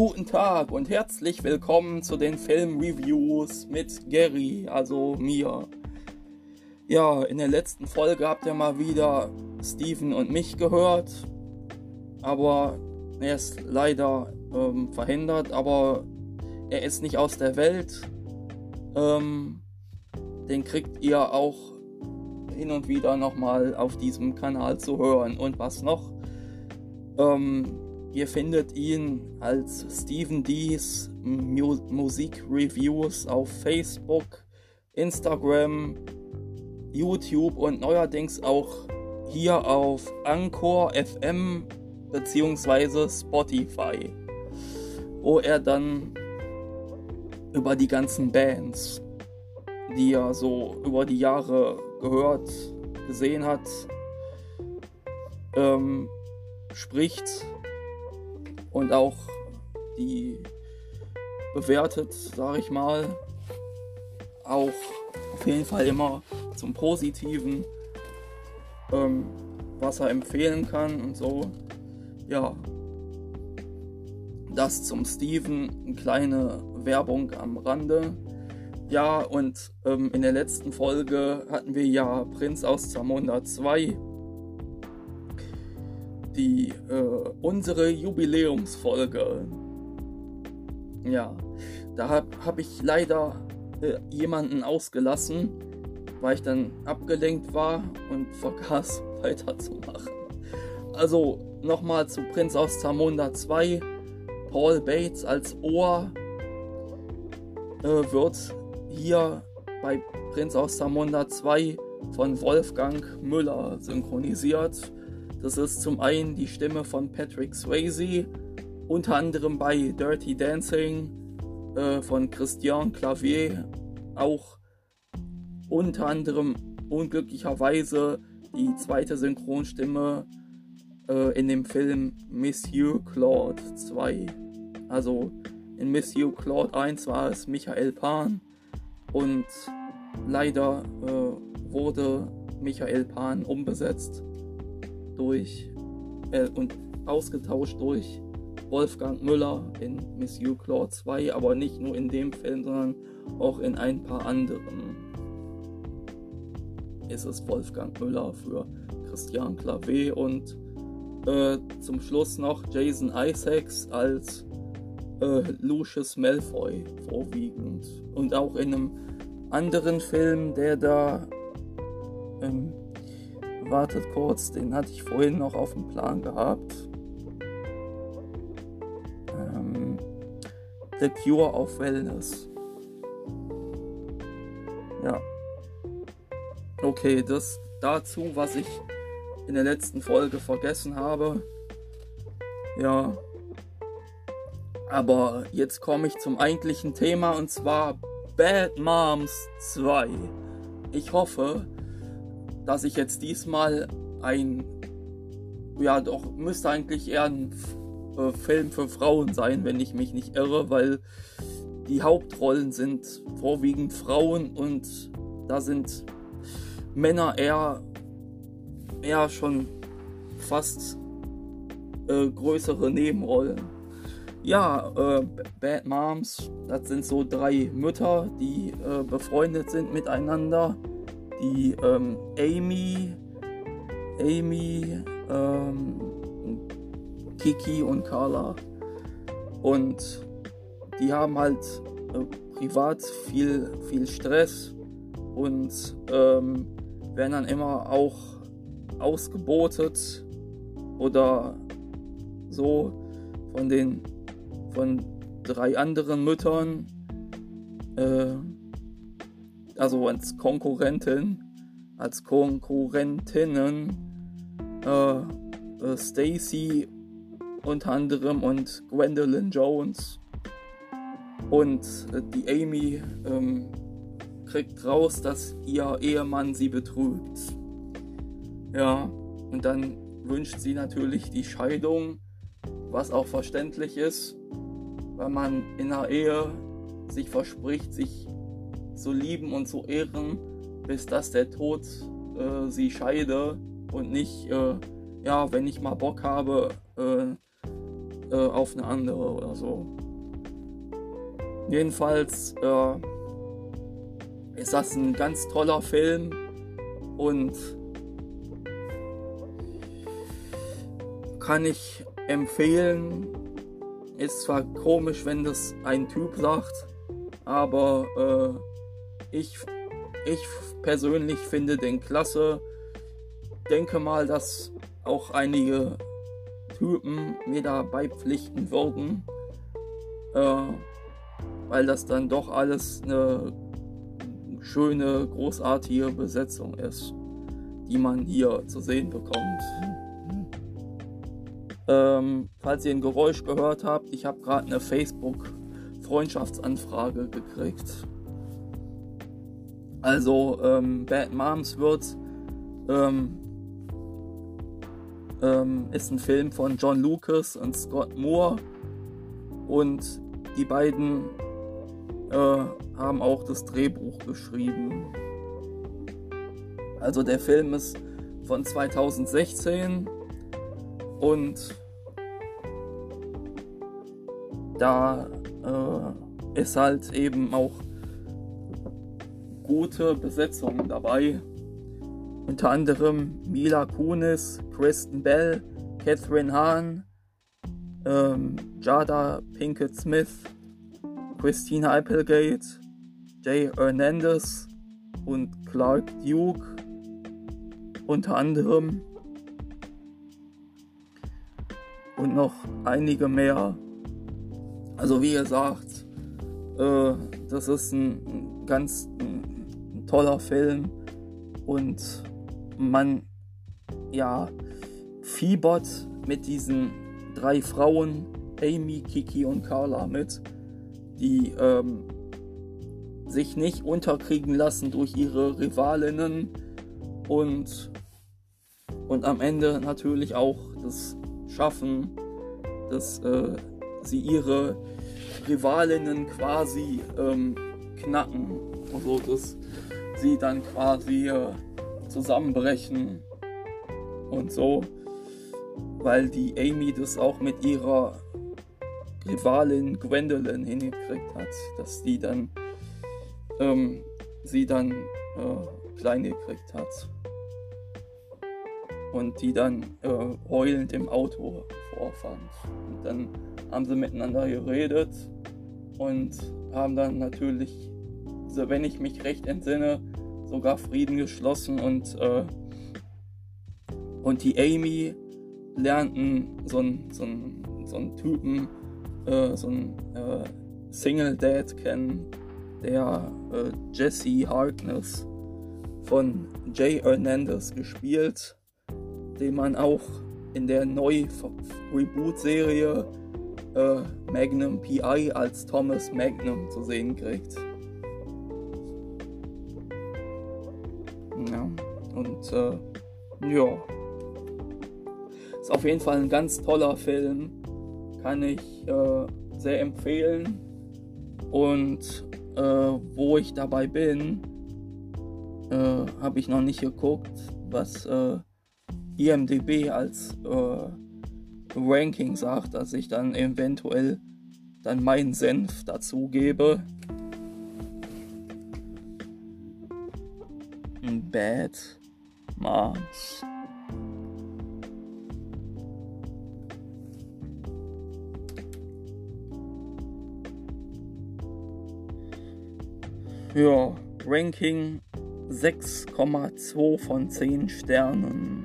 Guten Tag und herzlich willkommen zu den Filmreviews mit Gary, also mir. Ja, in der letzten Folge habt ihr mal wieder Steven und mich gehört, aber er ist leider ähm, verhindert, aber er ist nicht aus der Welt. Ähm, den kriegt ihr auch hin und wieder nochmal auf diesem Kanal zu hören. Und was noch? Ähm, ihr findet ihn als Steven D's Mu Musik Reviews auf Facebook, Instagram, YouTube und neuerdings auch hier auf Anchor FM bzw. Spotify, wo er dann über die ganzen Bands, die er so über die Jahre gehört, gesehen hat, ähm, spricht und auch die bewertet, sage ich mal, auch auf jeden Fall immer zum Positiven, ähm, was er empfehlen kann und so. Ja, das zum Steven, eine kleine Werbung am Rande. Ja, und ähm, in der letzten Folge hatten wir ja Prinz aus Zamunda 2. Die, äh, unsere Jubiläumsfolge. Ja, da habe hab ich leider äh, jemanden ausgelassen, weil ich dann abgelenkt war und vergaß weiterzumachen. Also nochmal zu Prinz aus Zamunda 2. Paul Bates als Ohr äh, wird hier bei Prinz aus Zamunda 2 von Wolfgang Müller synchronisiert. Das ist zum einen die Stimme von Patrick Swayze, unter anderem bei Dirty Dancing äh, von Christian Clavier, auch unter anderem unglücklicherweise die zweite Synchronstimme äh, in dem Film Monsieur Claude 2. Also in Monsieur Claude 1 war es Michael Pan und leider äh, wurde Michael Pan umbesetzt durch äh, und ausgetauscht durch Wolfgang Müller in Monsieur Claude 2, aber nicht nur in dem Film, sondern auch in ein paar anderen. Ist es Wolfgang Müller für Christian Clavé und äh, zum Schluss noch Jason Isaacs als äh, Lucius Malfoy vorwiegend. Und auch in einem anderen Film, der da. Ähm, wartet kurz, den hatte ich vorhin noch auf dem Plan gehabt. Ähm, The Cure of Wellness. Ja. Okay, das dazu, was ich in der letzten Folge vergessen habe. Ja. Aber jetzt komme ich zum eigentlichen Thema und zwar Bad Moms 2. Ich hoffe, dass ich jetzt diesmal ein. Ja, doch, müsste eigentlich eher ein äh, Film für Frauen sein, wenn ich mich nicht irre, weil die Hauptrollen sind vorwiegend Frauen und da sind Männer eher eher schon fast äh, größere Nebenrollen. Ja, äh, Bad Moms, das sind so drei Mütter, die äh, befreundet sind miteinander. Die ähm, Amy, Amy, ähm, Kiki und Carla. Und die haben halt äh, privat viel, viel Stress und ähm, werden dann immer auch ausgebotet oder so von den von drei anderen Müttern, äh, also als Konkurrentin, als Konkurrentinnen äh, äh, Stacy unter anderem und Gwendolyn Jones und äh, die Amy ähm, kriegt raus, dass ihr Ehemann sie betrügt. Ja, und dann wünscht sie natürlich die Scheidung, was auch verständlich ist, weil man in einer Ehe sich verspricht, sich zu lieben und zu ehren, bis dass der Tod äh, sie scheide und nicht, äh, ja, wenn ich mal Bock habe, äh, äh, auf eine andere oder so. Jedenfalls äh, ist das ein ganz toller Film und kann ich empfehlen. Ist zwar komisch, wenn das ein Typ sagt, aber äh, ich, ich persönlich finde den klasse. Denke mal, dass auch einige Typen mir da beipflichten würden, äh, weil das dann doch alles eine schöne, großartige Besetzung ist, die man hier zu sehen bekommt. Ähm, falls ihr ein Geräusch gehört habt, ich habe gerade eine Facebook-Freundschaftsanfrage gekriegt. Also, ähm, Bad Moms wird ähm, ähm, ist ein Film von John Lucas und Scott Moore und die beiden äh, haben auch das Drehbuch geschrieben. Also der Film ist von 2016 und da äh, ist halt eben auch gute Besetzung dabei. Unter anderem Mila Kunis, Kristen Bell, Catherine Hahn, ähm, Jada Pinkett Smith, Christina Applegate, Jay Hernandez und Clark Duke unter anderem und noch einige mehr. Also wie gesagt, äh, das ist ein, ganz ein toller Film und man ja fiebert mit diesen drei Frauen, Amy, Kiki und Carla mit, die ähm, sich nicht unterkriegen lassen durch ihre Rivalinnen und, und am Ende natürlich auch das schaffen, dass äh, sie ihre Rivalinnen quasi ähm, knacken. Also dass sie dann quasi äh, zusammenbrechen und so, weil die Amy das auch mit ihrer Rivalin Gwendolyn hingekriegt hat, dass die dann ähm, sie dann äh, klein gekriegt hat und die dann äh, heulend im Auto vorfand. Und dann haben sie miteinander geredet und haben dann natürlich, wenn ich mich recht entsinne, sogar Frieden geschlossen und, äh, und die Amy lernten so einen so so Typen, äh, so einen äh, Single Dad kennen, der äh, Jesse Harkness von Jay Hernandez gespielt, den man auch in der Neu-Reboot-Serie äh, Magnum PI als Thomas Magnum zu sehen kriegt. Und äh, ja. Ist auf jeden Fall ein ganz toller Film. Kann ich äh, sehr empfehlen. Und äh, wo ich dabei bin, äh, habe ich noch nicht geguckt, was äh, IMDB als äh, Ranking sagt, dass ich dann eventuell dann meinen Senf dazu gebe. Bad Moms. Ja, Ranking 6,2 von 10 Sternen.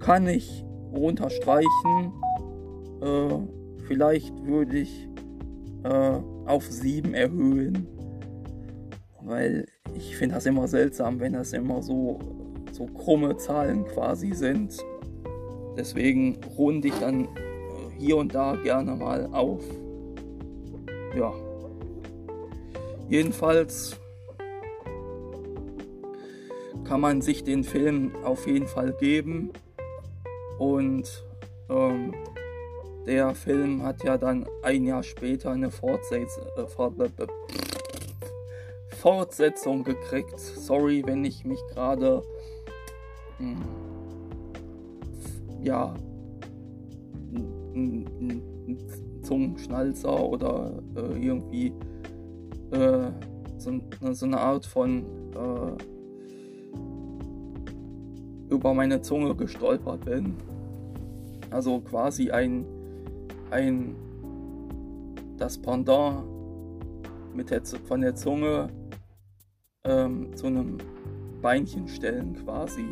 Kann ich runterstreichen. Äh, vielleicht würde ich äh, auf 7 erhöhen. Weil ich finde das immer seltsam, wenn das immer so, so krumme Zahlen quasi sind. Deswegen runde ich dann äh, hier und da gerne mal auf. Ja. Jedenfalls kann man sich den Film auf jeden Fall geben. Und ähm, der Film hat ja dann ein Jahr später eine Fortsetzung, äh, Fortsetzung gekriegt. Sorry, wenn ich mich gerade hm, ja ein Zungenschnalzer oder äh, irgendwie äh, so, so, eine Art von äh, über meine Zunge gestolpert bin. Also quasi ein, ein das Pendant mit der, von der Zunge ähm, zu einem Beinchen stellen quasi.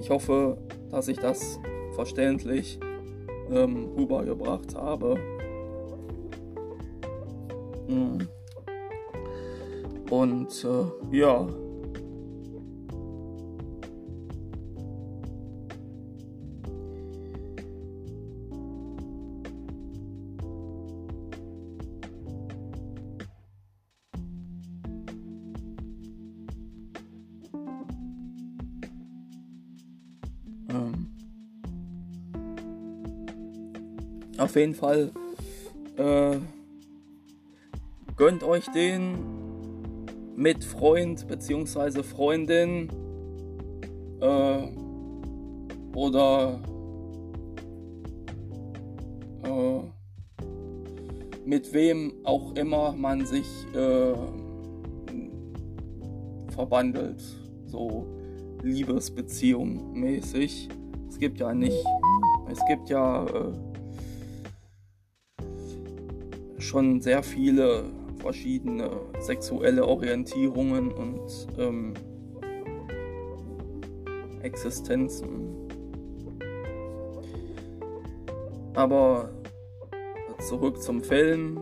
Ich hoffe, dass ich das verständlich ähm, rübergebracht habe. Mhm. Und äh, ja. Auf jeden Fall äh, gönnt euch den mit Freund bzw. Freundin äh, oder äh, mit wem auch immer man sich äh, verbandelt, so Liebesbeziehung mäßig. Es gibt ja nicht, es gibt ja schon sehr viele verschiedene sexuelle Orientierungen und ähm, Existenzen. Aber zurück zum Film.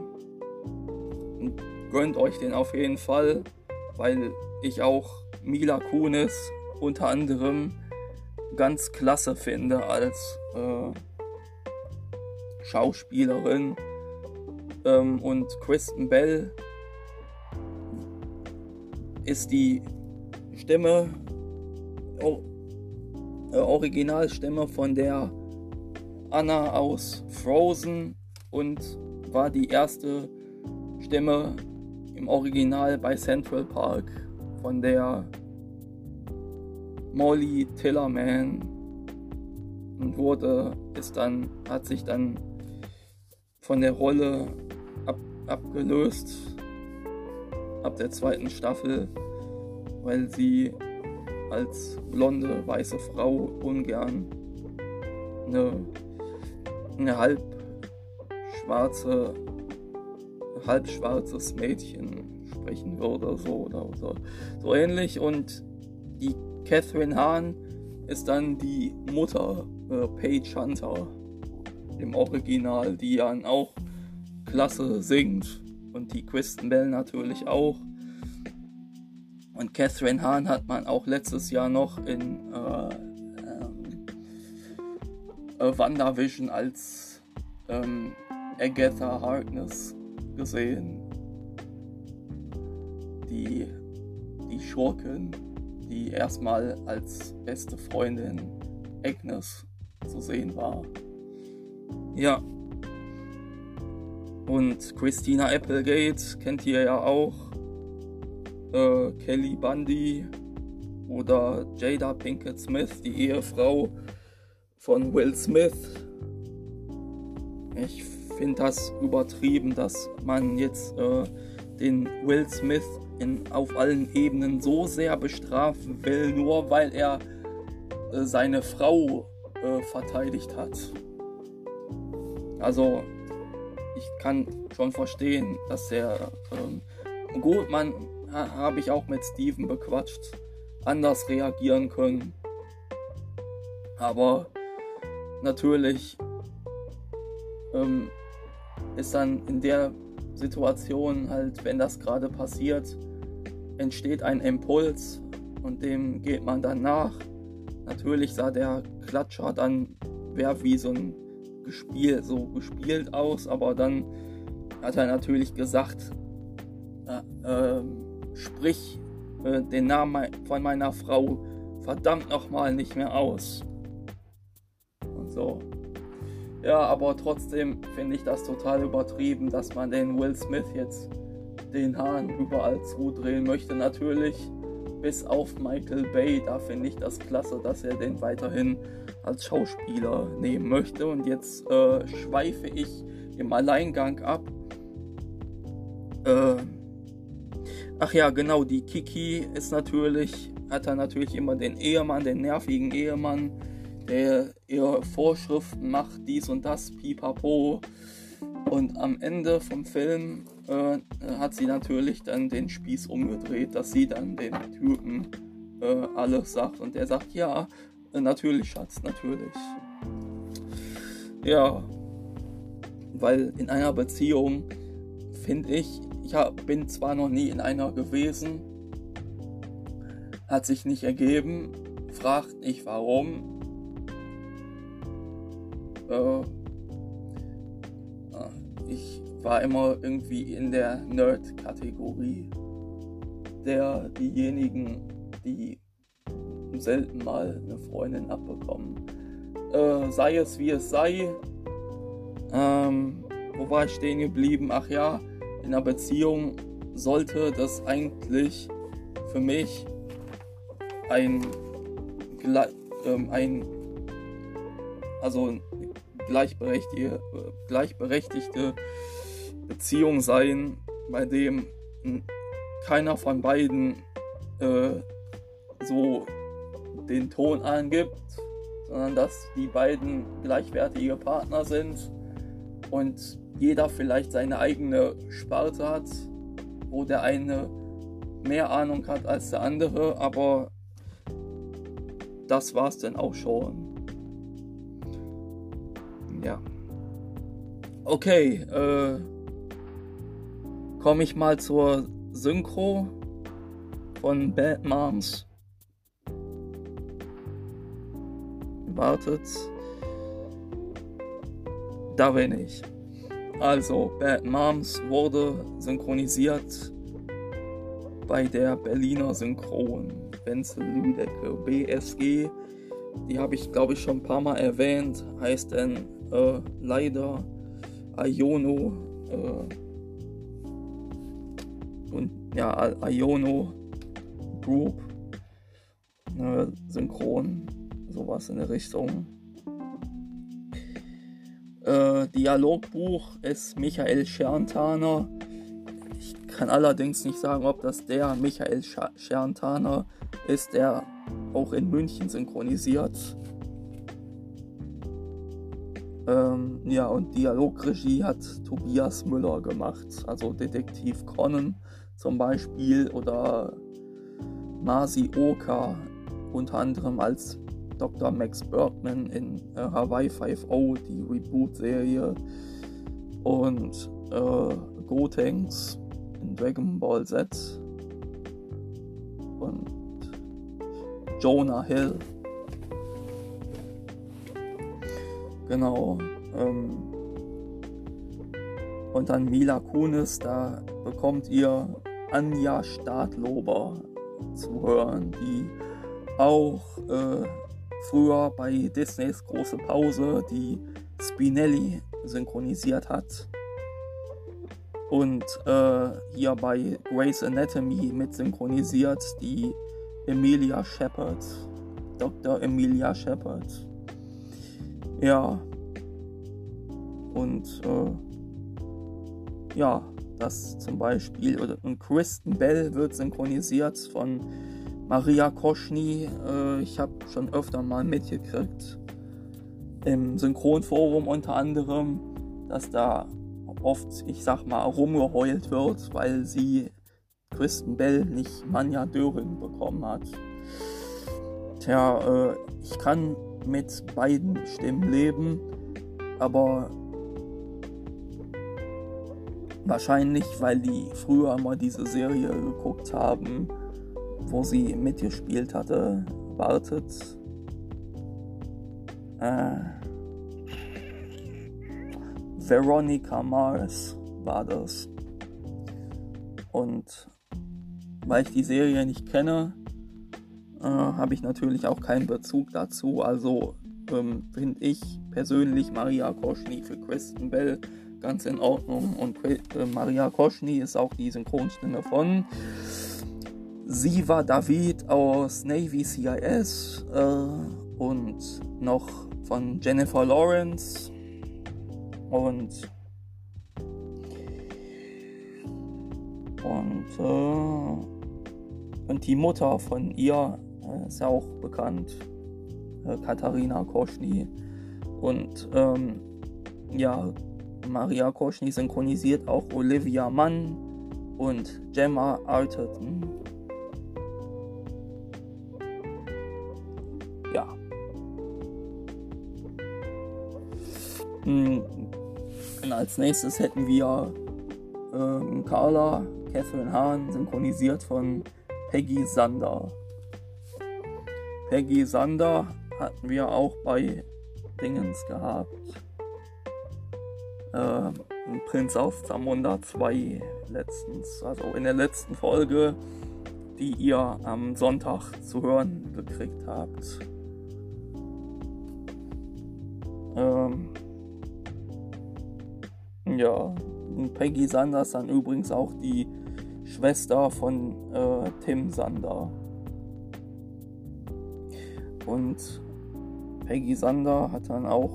Gönnt euch den auf jeden Fall, weil ich auch Mila Kunis unter anderem ganz klasse finde als äh, Schauspielerin ähm, und Kristen Bell ist die Stimme, oh, äh, Originalstimme von der Anna aus Frozen und war die erste Stimme im Original bei Central Park von der Molly Tillerman und wurde ist dann hat sich dann von der Rolle abgelöst ab der zweiten Staffel, weil sie als blonde weiße Frau ungern eine, eine halb schwarze, halb schwarzes Mädchen sprechen würde, so oder, oder so ähnlich. Und die Catherine Hahn ist dann die Mutter äh, Paige Hunter im Original, die dann auch klasse singt. Und die Kristen Bell natürlich auch. Und Catherine Hahn hat man auch letztes Jahr noch in äh, äh, WandaVision als ähm, Agatha Harkness gesehen. Die, die Schurkin, die erstmal als beste Freundin Agnes zu sehen war. Ja, und Christina Applegate kennt ihr ja auch. Äh, Kelly Bundy oder Jada Pinkett Smith, die Ehefrau von Will Smith. Ich finde das übertrieben, dass man jetzt äh, den Will Smith in, auf allen Ebenen so sehr bestrafen will, nur weil er äh, seine Frau äh, verteidigt hat. Also ich kann schon verstehen, dass er ähm, gut, man ha, habe ich auch mit Steven bequatscht, anders reagieren können. Aber natürlich ähm, ist dann in der Situation halt, wenn das gerade passiert, entsteht ein Impuls und dem geht man dann nach. Natürlich sah der Klatscher dann wer wie so ein gespielt, so gespielt aus, aber dann hat er natürlich gesagt, äh, äh, sprich äh, den Namen von meiner Frau verdammt nochmal nicht mehr aus. Und so. Ja, aber trotzdem finde ich das total übertrieben, dass man den Will Smith jetzt den Hahn überall zudrehen möchte. Natürlich bis auf Michael Bay. Da finde ich das klasse, dass er den weiterhin als Schauspieler nehmen möchte. Und jetzt äh, schweife ich im Alleingang ab. Äh, ach ja, genau, die Kiki ist natürlich, hat er natürlich immer den Ehemann, den nervigen Ehemann, der ihr Vorschriften macht, dies und das, pipapo. Und am Ende vom Film äh, hat sie natürlich dann den Spieß umgedreht, dass sie dann den Typen äh, alles sagt. Und der sagt, ja, natürlich, Schatz, natürlich. Ja, weil in einer Beziehung finde ich, ich hab, bin zwar noch nie in einer gewesen, hat sich nicht ergeben, fragt nicht warum, äh, ich war immer irgendwie in der Nerd-Kategorie. Der, diejenigen, die selten mal eine Freundin abbekommen. Äh, sei es wie es sei. Ähm, wo war ich stehen geblieben? Ach ja, in einer Beziehung sollte das eigentlich für mich ein, ähm, ein also gleichberechtigte, gleichberechtigte Beziehung sein, bei dem keiner von beiden äh, so den Ton angibt, sondern dass die beiden gleichwertige Partner sind und jeder vielleicht seine eigene Sparte hat, wo der eine mehr Ahnung hat als der andere, aber das war es dann auch schon. Ja. Okay, äh, komme ich mal zur Synchro von Bad Moms. Wartet. Da bin ich. Also, Bad Moms wurde synchronisiert bei der Berliner Synchron. Wenzel Lüdecke, BSG. Die habe ich, glaube ich, schon ein paar Mal erwähnt. Heißt denn äh, leider Iono äh, und ja, Iono Group äh, Synchron, sowas in der Richtung. Äh, Dialogbuch ist Michael Scherntaner. Ich kann allerdings nicht sagen, ob das der Michael Scherntaner ist, der auch in München synchronisiert. Ähm, ja, und Dialogregie hat Tobias Müller gemacht, also Detektiv Conan zum Beispiel oder Masi Oka unter anderem als Dr. Max Bergman in äh, Hawaii 5.0, die Reboot-Serie und äh, Gotenks in Dragon Ball Z und Jonah Hill Genau. Ähm, und dann Mila Kunis, da bekommt ihr Anja Stadlober zu hören, die auch äh, früher bei Disneys große Pause die Spinelli synchronisiert hat. Und äh, hier bei Grey's Anatomy mit synchronisiert die Emilia Shepard, Dr. Emilia Shepard. Ja. Und äh, ja, das zum Beispiel. Oder, und Kristen Bell wird synchronisiert von Maria Koschny. Äh, ich habe schon öfter mal mitgekriegt im Synchronforum unter anderem, dass da oft, ich sag mal, rumgeheult wird, weil sie Kristen Bell nicht Manja Döring bekommen hat. Tja, äh, ich kann mit beiden Stimmen leben, aber wahrscheinlich, weil die früher mal diese Serie geguckt haben, wo sie mitgespielt hatte, wartet. Äh, Veronica Mars war das. Und weil ich die Serie nicht kenne, äh, habe ich natürlich auch keinen Bezug dazu. Also ähm, finde ich persönlich Maria Koschny für Kristen Bell ganz in Ordnung. Und äh, Maria Koschny ist auch die Synchronstimme von Siva David aus Navy CIS äh, und noch von Jennifer Lawrence und und äh, und die Mutter von ihr äh, ist ja auch bekannt äh, Katharina Koschny und ähm, ja Maria Koschny synchronisiert auch Olivia Mann und Gemma Arterton. Ja. Und hm, als nächstes hätten wir ähm, Carla Catherine Hahn, synchronisiert von Peggy Sander. Peggy Sander hatten wir auch bei Dingens gehabt. Äh, Prinz auf Zamunda 2 letztens, also in der letzten Folge, die ihr am Sonntag zu hören gekriegt habt. Ähm, ja, Peggy Sanders dann übrigens auch die Schwester von äh, Tim Sander. Und Peggy Sander hat dann auch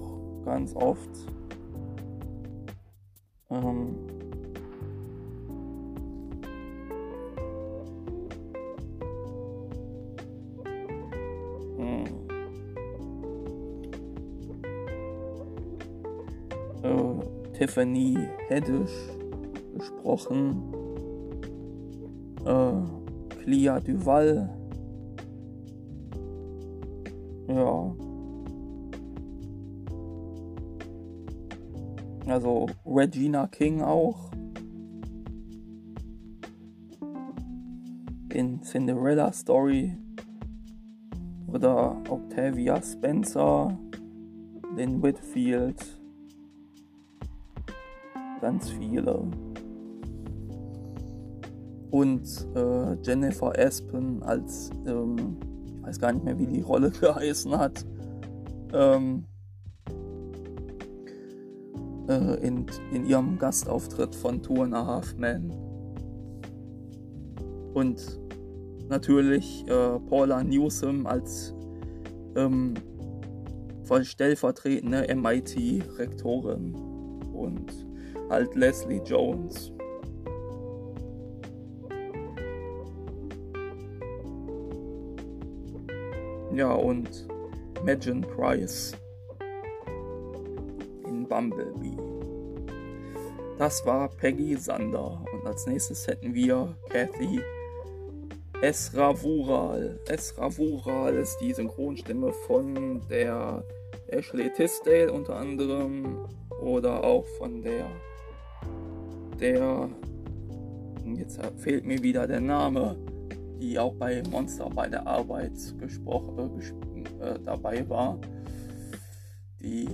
ganz oft ähm, hm, äh, Tiffany Haddish gesprochen. Äh, Clia Duval. Ja. Also Regina King auch. In Cinderella Story. Oder Octavia Spencer. Lynn Whitfield. Ganz viele. Und äh, Jennifer Aspen als, ähm, ich weiß gar nicht mehr, wie die Rolle geheißen hat. Ähm, äh, in, in ihrem Gastauftritt von Two and a Half Men. Und natürlich äh, Paula Newsom als ähm, stellvertretende MIT-Rektorin und halt Leslie Jones. Ja, und Megan Price Bumblebee. Das war Peggy Sander und als nächstes hätten wir Kathy Esravural. Esravural ist die Synchronstimme von der Ashley Tisdale unter anderem oder auch von der der jetzt fehlt mir wieder der Name, die auch bei Monster bei der Arbeit gesprochen äh, äh, dabei war. Die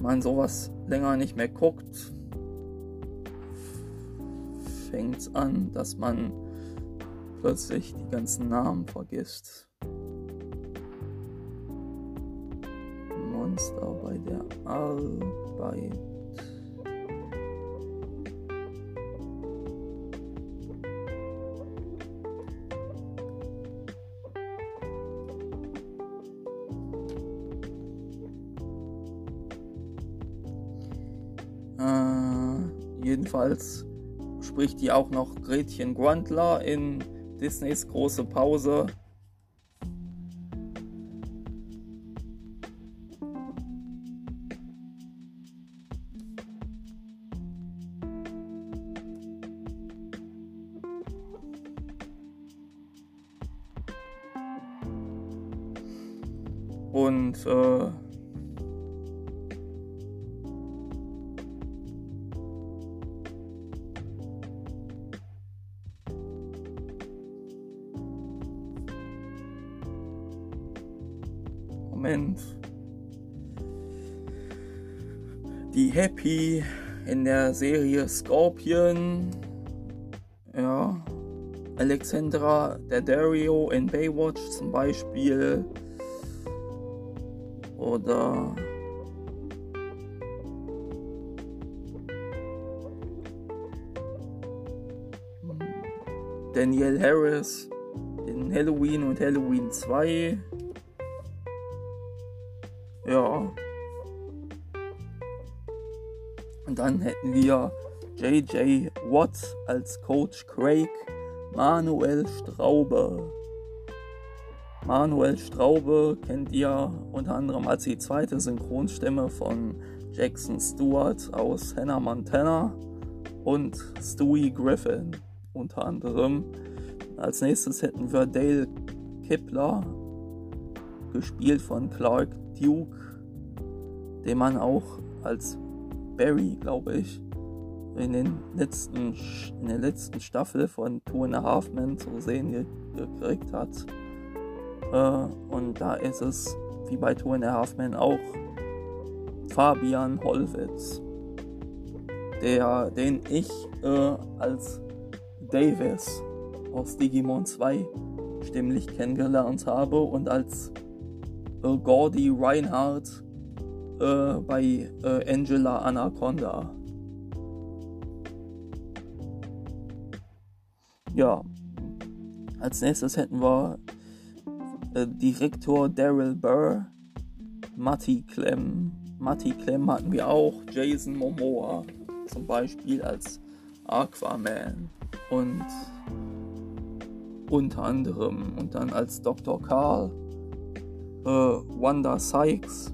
man sowas länger nicht mehr guckt, fängt es an, dass man plötzlich die ganzen Namen vergisst. Monster bei der Arbeit. Jedenfalls spricht die auch noch Gretchen Grundler in Disneys große Pause. die Happy in der Serie Scorpion. Ja. Alexandra der Dario in Baywatch zum Beispiel. Oder. Danielle Harris in Halloween und Halloween 2. Ja. Dann hätten wir J.J. Watt als Coach Craig, Manuel Straube. Manuel Straube kennt ihr unter anderem als die zweite Synchronstimme von Jackson Stewart aus Hannah Montana und Stewie Griffin unter anderem. Als nächstes hätten wir Dale Kipler, gespielt von Clark Duke, den man auch als Barry, glaube ich, in, den letzten, in der letzten Staffel von Two and a Half Men zu sehen gekriegt hat. Äh, und da ist es, wie bei Two and a Half Men auch, Fabian Hollwitz, der, den ich äh, als Davis aus Digimon 2 stimmlich kennengelernt habe und als äh, Gordy Reinhardt äh, bei äh, Angela Anaconda. Ja, als nächstes hätten wir äh, Direktor Daryl Burr, Matti Clem. Matti Clem hatten wir auch, Jason Momoa zum Beispiel als Aquaman und unter anderem und dann als Dr. Karl, äh, Wanda Sykes,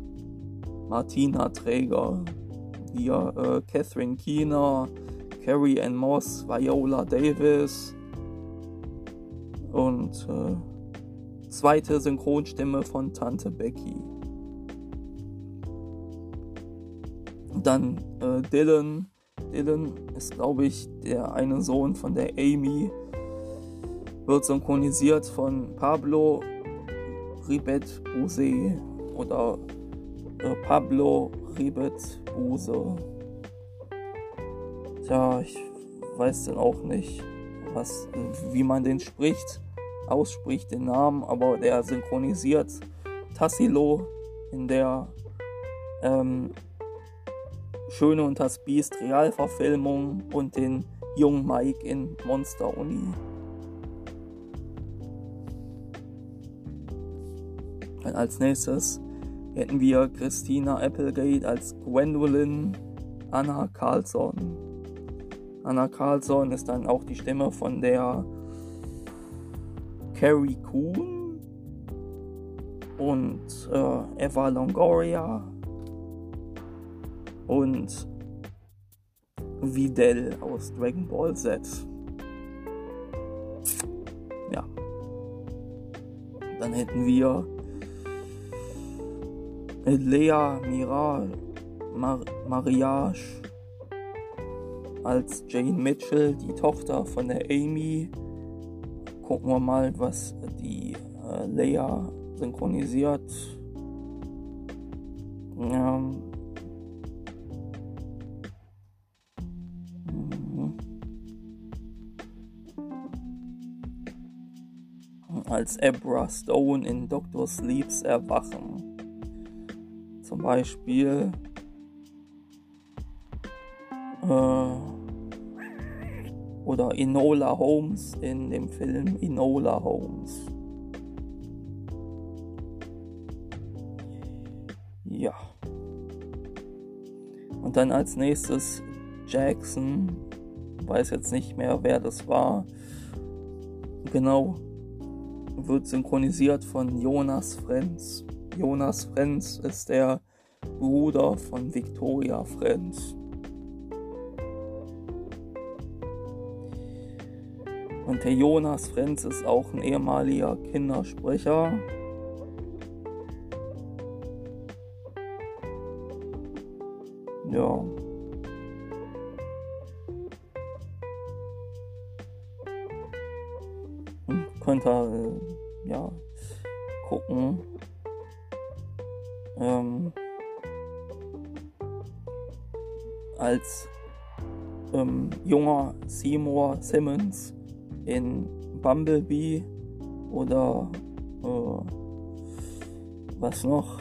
Martina Träger, hier äh, Catherine Keener, Carrie Ann Moss, Viola Davis und äh, zweite Synchronstimme von Tante Becky. Dann äh, Dylan. Dylan ist, glaube ich, der eine Sohn von der Amy, wird synchronisiert von Pablo Ribet Buse oder Pablo Ribet Buse. Tja, ich weiß dann auch nicht, was, wie man den spricht, ausspricht, den Namen, aber der synchronisiert Tassilo in der ähm, Schöne und das Biest Realverfilmung und den jungen Mike in Monster Uni. Dann als nächstes hätten wir Christina Applegate als Gwendolyn Anna Carlson. Anna Carlson ist dann auch die Stimme von der Carrie Coon und äh, Eva Longoria und Videl aus Dragon Ball Z. Ja. Dann hätten wir Lea Mirage, Mar Mariage als Jane Mitchell, die Tochter von der Amy. Gucken wir mal, was die äh, Lea synchronisiert. Ja. Mhm. Als Abra Stone in Dr. Sleeps Erwachen. Zum Beispiel äh, oder Enola Holmes in dem Film Enola Holmes. Ja. Und dann als nächstes Jackson. Weiß jetzt nicht mehr, wer das war. Genau. Wird synchronisiert von Jonas Frenz. Jonas Frenz ist der Bruder von Victoria Frenz. Und der Jonas Frenz ist auch ein ehemaliger Kindersprecher. Ja. Und könnt ihr äh, ja gucken ähm, als ähm, junger Seymour Simmons in Bumblebee oder äh, was noch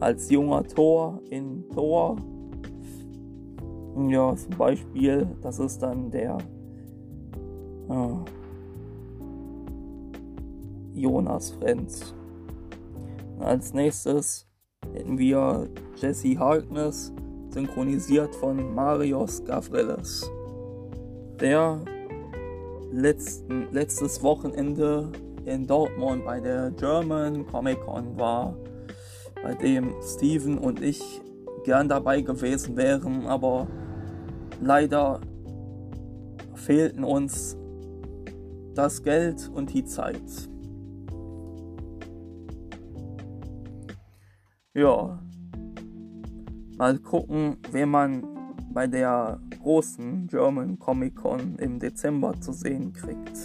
als junger Thor in Thor. Ja, zum Beispiel, das ist dann der äh, Jonas Frenz. Als nächstes hätten wir Jesse Harkness, synchronisiert von Marios Gavrilis, der letzten, letztes Wochenende in Dortmund bei der German Comic Con war, bei dem Steven und ich gern dabei gewesen wären, aber leider fehlten uns das Geld und die Zeit. Ja, mal gucken, wen man bei der großen German Comic Con im Dezember zu sehen kriegt.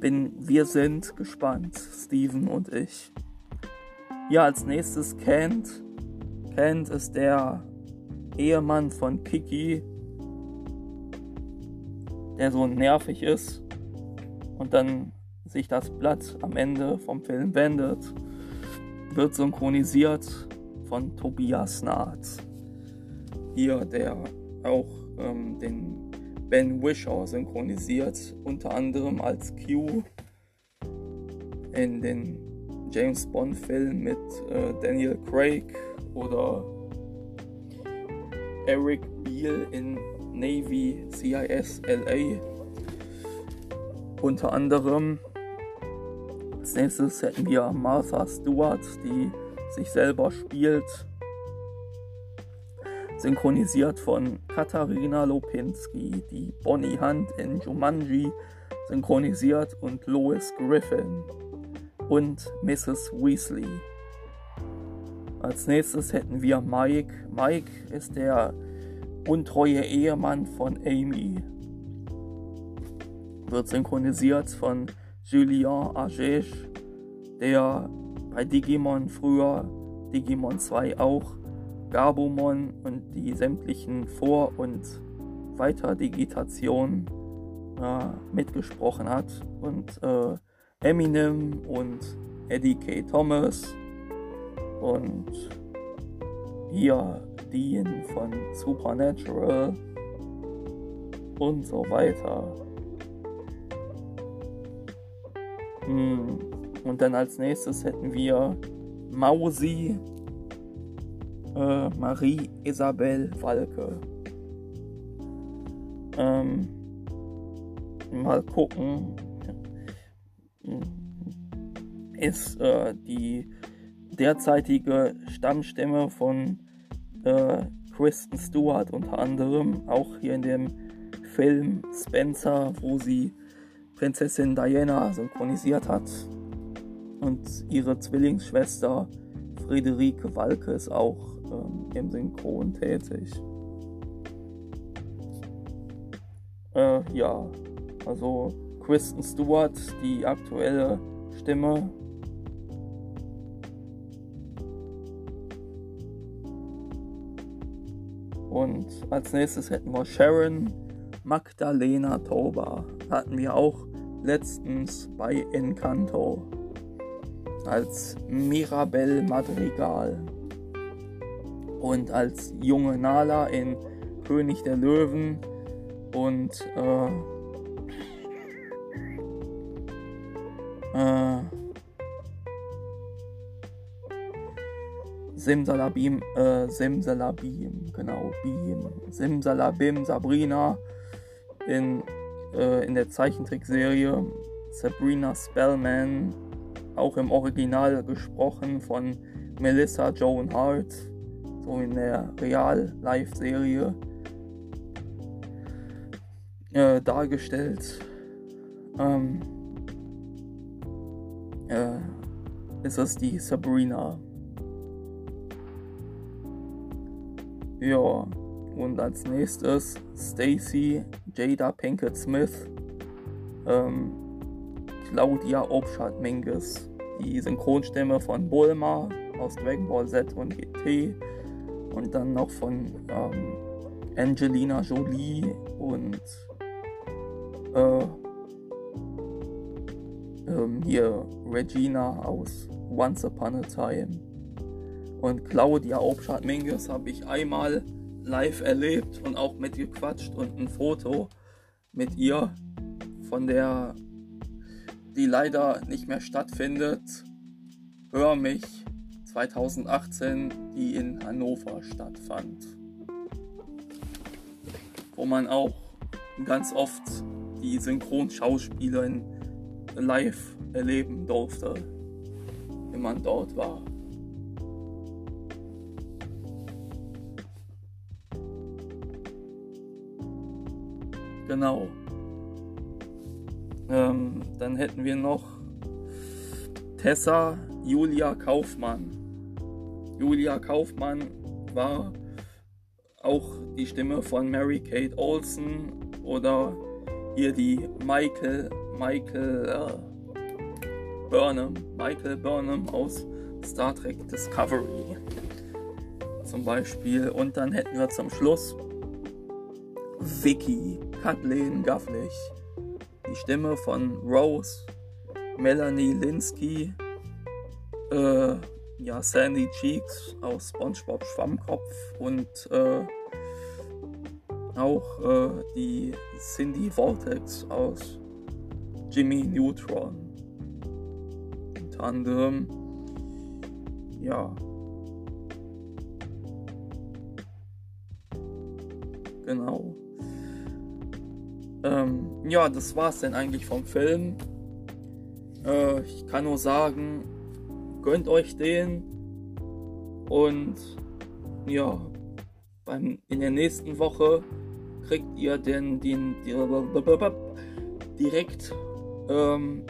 Bin, wir sind gespannt, Steven und ich. Ja, als nächstes Kent. Kent ist der Ehemann von Kiki, der so nervig ist und dann sich das Blatt am Ende vom Film wendet, wird synchronisiert von Tobias Naht. Hier, der auch ähm, den Ben Wishaw synchronisiert, unter anderem als Q in den James Bond-Filmen mit äh, Daniel Craig oder Eric Beale in Navy CIS LA. Unter anderem als nächstes hätten wir Martha Stewart, die sich selber spielt. Synchronisiert von Katharina Lopinski, die Bonnie Hunt in Jumanji synchronisiert und Lois Griffin und Mrs. Weasley. Als nächstes hätten wir Mike. Mike ist der untreue Ehemann von Amy. Wird synchronisiert von Julien Agege, der bei Digimon früher, Digimon 2 auch, Gabumon und die sämtlichen Vor- und Weiterdigitationen äh, mitgesprochen hat. Und äh, Eminem und Eddie K. Thomas und hier Dean von Supernatural und so weiter. Hm. Und dann als nächstes hätten wir Mausi äh, Marie Isabel Walke. Ähm, mal gucken. Ist äh, die derzeitige Stammstimme von äh, Kristen Stewart unter anderem, auch hier in dem Film Spencer, wo sie Prinzessin Diana synchronisiert hat. Und ihre Zwillingsschwester Friederike Walke ist auch ähm, im Synchron tätig. Äh, ja, also Kristen Stewart, die aktuelle Stimme Und als nächstes hätten wir Sharon Magdalena Toba. Hatten wir auch letztens bei Encanto als Mirabel Madrigal. Und als junge Nala in König der Löwen und äh, äh, Simsalabim, äh, Simsalabim, genau, Beam, Simsalabim, Sabrina in, äh, in der Zeichentrickserie Sabrina Spellman, auch im Original gesprochen von Melissa Joan Hart, so in der Real-Life-Serie äh, dargestellt. Ähm, äh, ist es die Sabrina. Ja, und als nächstes Stacy Jada Pinkett Smith, ähm, Claudia Obschat Mingus, die Synchronstimme von Bulma aus Dragon Ball Z und GT und dann noch von ähm, Angelina Jolie und äh, ähm, hier Regina aus Once Upon a Time. Und Claudia Obschat Mingus habe ich einmal live erlebt und auch mitgequatscht und ein Foto mit ihr, von der die leider nicht mehr stattfindet. Hör mich 2018, die in Hannover stattfand. Wo man auch ganz oft die Synchronschauspielerin live erleben durfte, wenn man dort war. Genau. Ähm, dann hätten wir noch Tessa Julia Kaufmann. Julia Kaufmann war auch die Stimme von Mary Kate Olsen oder hier die Michael Michael äh, Burnham Michael Burnham aus Star Trek Discovery zum Beispiel und dann hätten wir zum Schluss Vicky Kathleen Gafflich die Stimme von Rose, Melanie Linsky, äh, ja, Sandy Cheeks aus SpongeBob Schwammkopf und äh, auch äh, die Cindy Vortex aus Jimmy Neutron. Unter anderem, ja. Genau. Ähm, ja, das war's denn eigentlich vom Film. Äh, ich kann nur sagen, gönnt euch den. Und ja, beim, in der nächsten Woche kriegt ihr den, den, den direkt, ähm,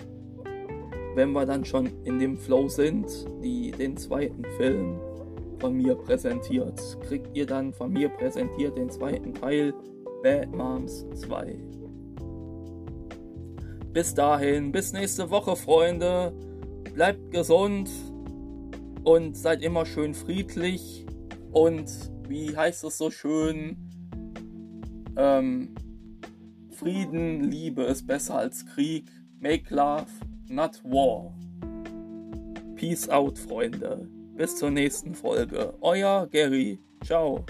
wenn wir dann schon in dem Flow sind, die, den zweiten Film von mir präsentiert. Kriegt ihr dann von mir präsentiert den zweiten Teil Bad Moms 2. Bis dahin, bis nächste Woche, Freunde. Bleibt gesund und seid immer schön friedlich. Und wie heißt es so schön? Ähm, Frieden, Liebe ist besser als Krieg. Make love, not war. Peace out, Freunde. Bis zur nächsten Folge. Euer Gary. Ciao.